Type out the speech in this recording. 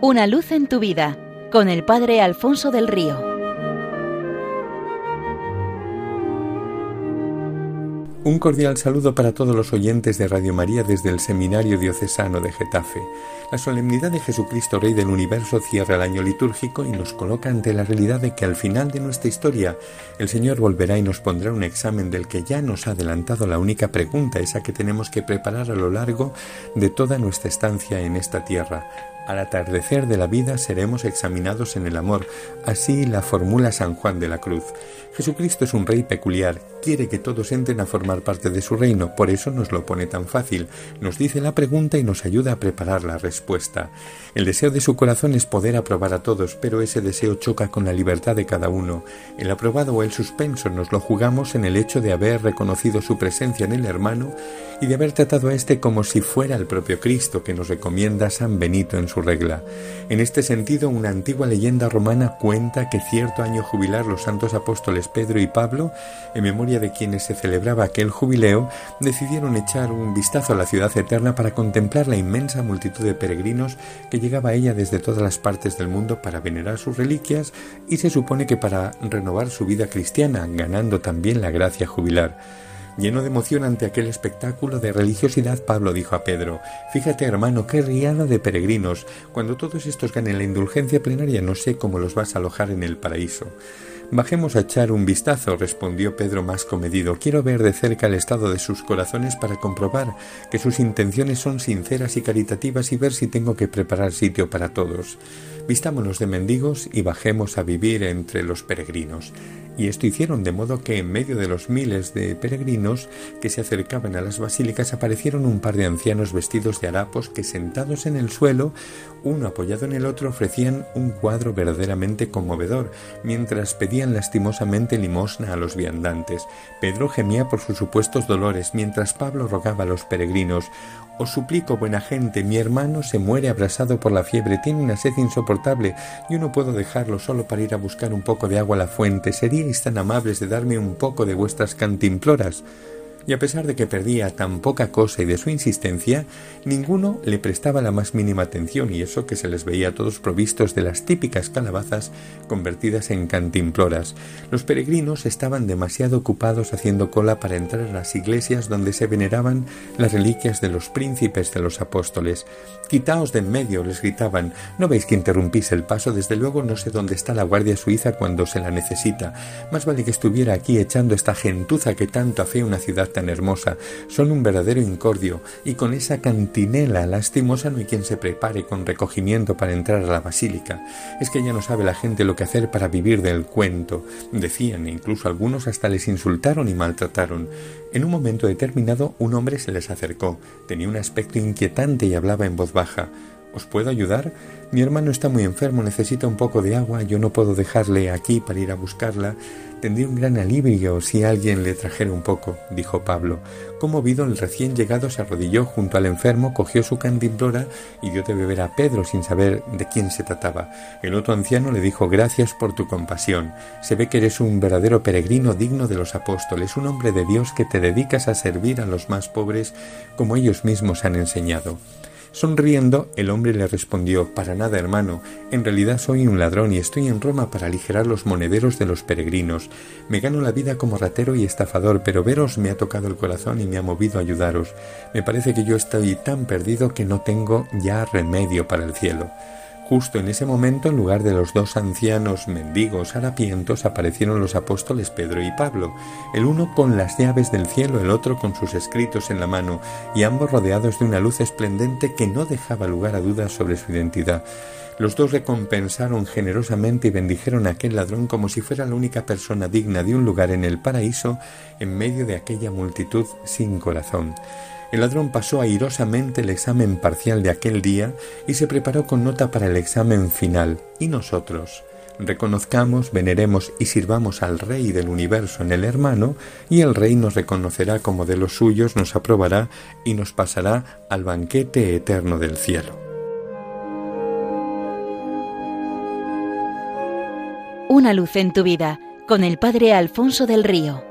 Una luz en tu vida con el Padre Alfonso del Río. Un cordial saludo para todos los oyentes de Radio María desde el Seminario Diocesano de Getafe. La solemnidad de Jesucristo Rey del Universo cierra el año litúrgico y nos coloca ante la realidad de que al final de nuestra historia el Señor volverá y nos pondrá un examen del que ya nos ha adelantado la única pregunta, esa que tenemos que preparar a lo largo de toda nuestra estancia en esta tierra. Al atardecer de la vida seremos examinados en el amor. Así la formula San Juan de la Cruz. Jesucristo es un rey peculiar, quiere que todos entren a formar parte de su reino, por eso nos lo pone tan fácil, nos dice la pregunta y nos ayuda a preparar la respuesta. El deseo de su corazón es poder aprobar a todos, pero ese deseo choca con la libertad de cada uno. El aprobado o el suspenso nos lo jugamos en el hecho de haber reconocido su presencia en el hermano y de haber tratado a éste como si fuera el propio Cristo que nos recomienda San Benito en su regla. En este sentido, una antigua leyenda romana cuenta que cierto año jubilar los santos apóstoles Pedro y Pablo, en memoria de quienes se celebraba aquel jubileo, decidieron echar un vistazo a la ciudad eterna para contemplar la inmensa multitud de peregrinos que llegaba a ella desde todas las partes del mundo para venerar sus reliquias y se supone que para renovar su vida cristiana, ganando también la gracia jubilar. Lleno de emoción ante aquel espectáculo de religiosidad, Pablo dijo a Pedro, Fíjate hermano, qué riada de peregrinos. Cuando todos estos ganen la indulgencia plenaria no sé cómo los vas a alojar en el paraíso. Bajemos a echar un vistazo, respondió Pedro más comedido. Quiero ver de cerca el estado de sus corazones para comprobar que sus intenciones son sinceras y caritativas y ver si tengo que preparar sitio para todos. Vistámonos de mendigos y bajemos a vivir entre los peregrinos. Y esto hicieron de modo que en medio de los miles de peregrinos que se acercaban a las basílicas aparecieron un par de ancianos vestidos de harapos que sentados en el suelo, uno apoyado en el otro, ofrecían un cuadro verdaderamente conmovedor, mientras pedían lastimosamente limosna a los viandantes. Pedro gemía por sus supuestos dolores, mientras Pablo rogaba a los peregrinos os suplico, buena gente, mi hermano se muere abrasado por la fiebre, tiene una sed insoportable, yo no puedo dejarlo solo para ir a buscar un poco de agua a la fuente. ¿Seríais tan amables de darme un poco de vuestras cantimploras? Y a pesar de que perdía tan poca cosa y de su insistencia, ninguno le prestaba la más mínima atención y eso que se les veía a todos provistos de las típicas calabazas convertidas en cantimploras. Los peregrinos estaban demasiado ocupados haciendo cola para entrar a las iglesias donde se veneraban las reliquias de los príncipes de los apóstoles. Quitaos de en medio, les gritaban. ¿No veis que interrumpís el paso? Desde luego no sé dónde está la Guardia Suiza cuando se la necesita. Más vale que estuviera aquí echando esta gentuza que tanto afea una ciudad tan hermosa. Son un verdadero incordio, y con esa cantinela lastimosa no hay quien se prepare con recogimiento para entrar a la basílica. Es que ya no sabe la gente lo que hacer para vivir del cuento. Decían, e incluso algunos hasta les insultaron y maltrataron. En un momento determinado un hombre se les acercó. Tenía un aspecto inquietante y hablaba en voz baja. ¿Os puedo ayudar? Mi hermano está muy enfermo, necesita un poco de agua, yo no puedo dejarle aquí para ir a buscarla. Tendría un gran alivio si alguien le trajera un poco, dijo Pablo. Conmovido, el recién llegado se arrodilló junto al enfermo, cogió su cantimplora y dio de beber a Pedro sin saber de quién se trataba. El otro anciano le dijo Gracias por tu compasión. Se ve que eres un verdadero peregrino digno de los apóstoles, un hombre de Dios que te dedicas a servir a los más pobres como ellos mismos han enseñado. Sonriendo, el hombre le respondió Para nada, hermano, en realidad soy un ladrón y estoy en Roma para aligerar los monederos de los peregrinos. Me gano la vida como ratero y estafador, pero veros me ha tocado el corazón y me ha movido a ayudaros. Me parece que yo estoy tan perdido que no tengo ya remedio para el cielo. Justo en ese momento, en lugar de los dos ancianos mendigos harapientos, aparecieron los apóstoles Pedro y Pablo, el uno con las llaves del cielo, el otro con sus escritos en la mano, y ambos rodeados de una luz esplendente que no dejaba lugar a dudas sobre su identidad. Los dos recompensaron generosamente y bendijeron a aquel ladrón como si fuera la única persona digna de un lugar en el paraíso en medio de aquella multitud sin corazón. El ladrón pasó airosamente el examen parcial de aquel día y se preparó con nota para el examen final. ¿Y nosotros? Reconozcamos, veneremos y sirvamos al Rey del universo en el hermano, y el Rey nos reconocerá como de los suyos, nos aprobará y nos pasará al banquete eterno del cielo. Una luz en tu vida con el Padre Alfonso del Río.